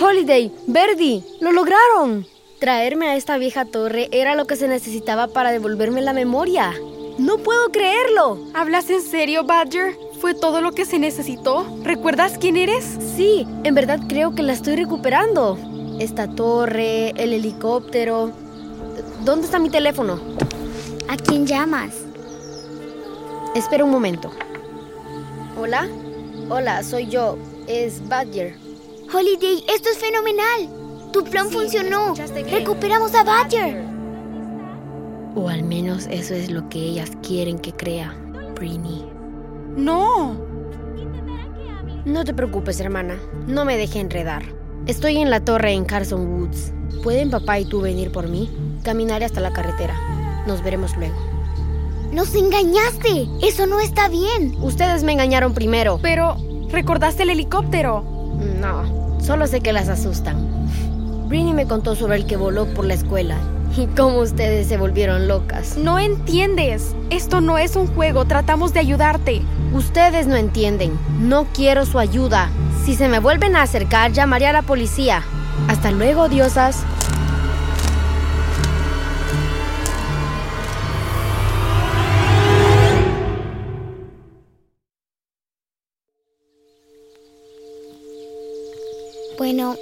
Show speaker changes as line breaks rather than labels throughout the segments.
Holiday, Verdi, lo lograron. Traerme a esta vieja torre era lo que se necesitaba para devolverme la memoria. No puedo creerlo.
¿Hablas en serio, Badger? ¿Fue todo lo que se necesitó? ¿Recuerdas quién eres?
Sí, en verdad creo que la estoy recuperando. Esta torre, el helicóptero. ¿Dónde está mi teléfono?
¿A quién llamas?
Espera un momento. ¿Hola? Hola, soy yo. Es Badger.
Holiday, esto es fenomenal. Tu plan
Sí,
funcionó. Recuperamos a Badger.
O al menos eso es lo que ellas quieren que crea, Britney.
No.
No te preocupes, hermana. No me deje enredar. Estoy en la torre en Carson Woods. ¿Pueden papá y tú venir por mí? Caminaré hasta la carretera. Nos veremos luego.
Nos engañaste. Eso no está bien.
Ustedes me engañaron primero.
Pero, ¿recordaste el helicóptero?
No, solo sé que las asustan. Britney me contó sobre el que voló por la escuela y cómo ustedes se volvieron locas.
No entiendes. Esto no es un juego. Tratamos de ayudarte.
Ustedes no entienden. No quiero su ayuda. Si se me vuelven a acercar, llamaré a la policía. Hasta luego, diosas.
Bueno,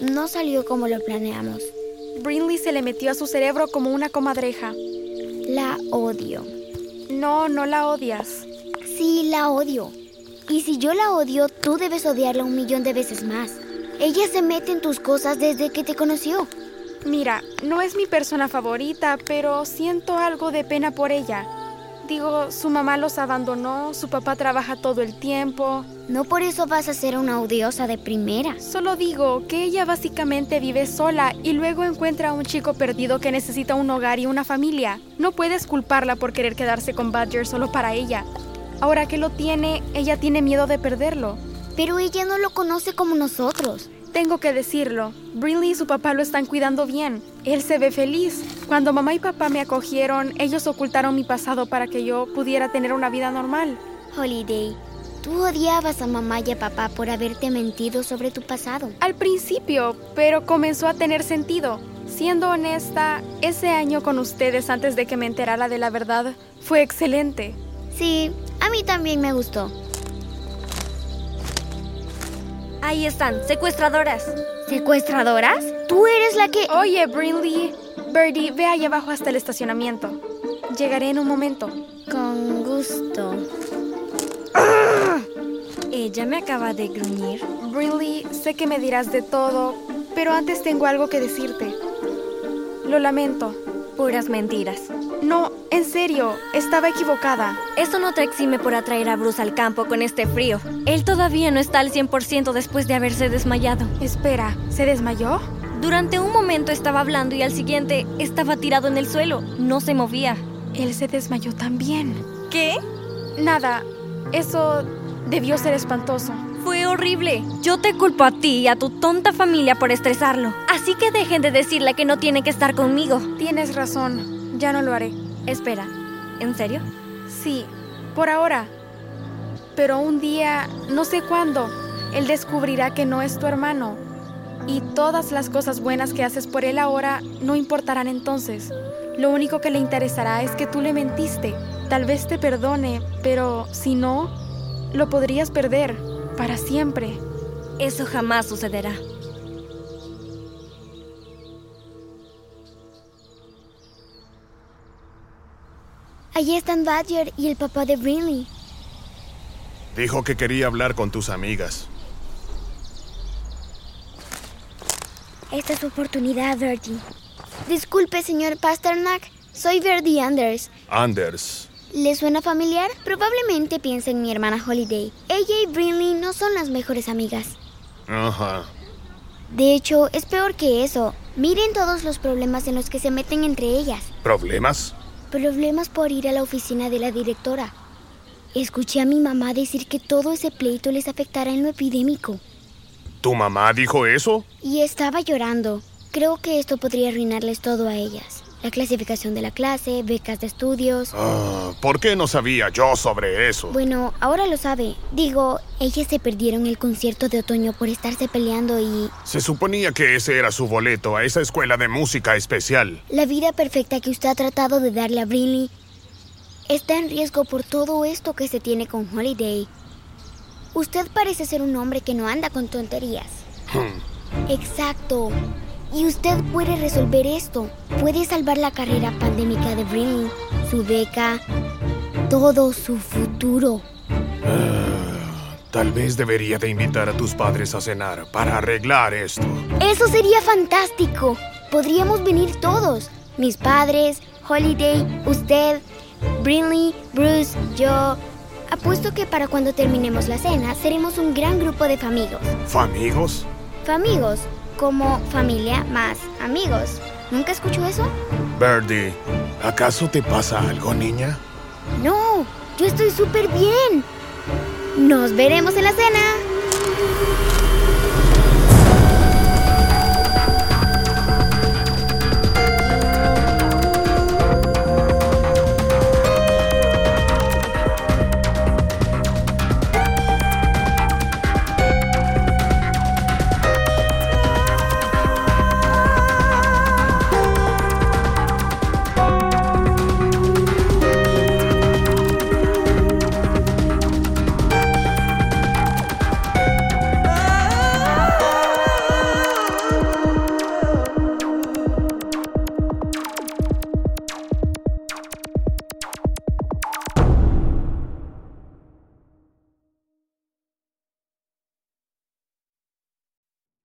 no salió como lo planeamos.
Brinley se le metió a su cerebro como una comadreja.
La odio.
No, no la odias.
Sí, la odio. Y si yo la odio, tú debes odiarla un millón de veces más. Ella se mete en tus cosas desde que te conoció.
Mira, no es mi persona favorita, pero siento algo de pena por ella. Digo, su mamá los abandonó, su papá trabaja todo el tiempo.
No por eso vas a ser una odiosa de primera.
Solo digo que ella básicamente vive sola y luego encuentra a un chico perdido que necesita un hogar y una familia. No puedes culparla por querer quedarse con Badger solo para ella. Ahora que lo tiene, ella tiene miedo de perderlo.
Pero ella no lo conoce como nosotros.
Tengo que decirlo, Brinley y su papá lo están cuidando bien. Él se ve feliz. Cuando mamá y papá me acogieron, ellos ocultaron mi pasado para que yo pudiera tener una vida normal.
Holiday, tú odiabas a mamá y a papá por haberte mentido sobre tu pasado.
Al principio, pero comenzó a tener sentido. Siendo honesta, ese año con ustedes antes de que me enterara de la verdad fue excelente.
Sí, a mí también me gustó.
Ahí están, secuestradoras.
¿Secuestradoras? Tú eres la que...
Oye, Brinley, Birdie, ve allá abajo hasta el estacionamiento. Llegaré en un momento.
Con gusto.
Ella me acaba de gruñir.
Brinley, sé que me dirás de todo, pero antes tengo algo que decirte. Lo lamento.
Puras mentiras.
No, en serio, estaba equivocada.
Eso no te exime por atraer a Bruce al campo con este frío. Él todavía no está al 100% después de haberse desmayado.
Espera, ¿se desmayó?
Durante un momento estaba hablando y al siguiente estaba tirado en el suelo. No se movía.
Él se desmayó también.
¿Qué?
Nada, eso debió ser espantoso.
Fue horrible. Yo te culpo a ti y a tu tonta familia por estresarlo. Así que dejen de decirle que no tiene que estar conmigo.
Tienes razón, ya no lo haré.
Espera, ¿en serio?
Sí, por ahora. Pero un día, no sé cuándo, él descubrirá que no es tu hermano. Y todas las cosas buenas que haces por él ahora no importarán entonces. Lo único que le interesará es que tú le mentiste. Tal vez te perdone, pero si no, lo podrías perder para siempre.
Eso jamás sucederá.
Allí están Badger y el papá de Brinley.
Dijo que quería hablar con tus amigas.
Esta es su oportunidad, Bertie. Disculpe, señor Pasternak. Soy Verdi Anders.
Anders.
¿Le suena familiar? Probablemente piensa en mi hermana Holiday. Ella y Brinley no son las mejores amigas.
Ajá.
De hecho, es peor que eso. Miren todos los problemas en los que se meten entre ellas.
¿Problemas?
Problemas por ir a la oficina de la directora. Escuché a mi mamá decir que todo ese pleito les afectará en lo epidémico.
¿Tu mamá dijo eso?
Y estaba llorando. Creo que esto podría arruinarles todo a ellas. La clasificación de la clase, becas de estudios.
Ah, ¿Por qué no sabía yo sobre eso?
Bueno, ahora lo sabe. Digo, ellas se perdieron el concierto de otoño por estarse peleando y...
Se suponía que ese era su boleto a esa escuela de música especial.
La vida perfecta que usted ha tratado de darle a Brinley está en riesgo por todo esto que se tiene con Holiday. Usted parece ser un hombre que no anda con tonterías.
Hmm.
Exacto. Y usted puede resolver esto. Puede salvar la carrera pandémica de Brinley, su beca, todo su futuro.
Tal vez debería de invitar a tus padres a cenar para arreglar esto.
Eso sería fantástico. Podríamos venir todos. Mis padres, Holiday, usted, Brinley, Bruce, yo. Apuesto que para cuando terminemos la cena seremos un gran grupo de famigos.
¿Famigos?
Famigos, como familia más amigos. ¿Nunca escuchó eso?
Birdie, ¿acaso te pasa algo, niña?
No, yo estoy súper bien. Nos veremos en la cena.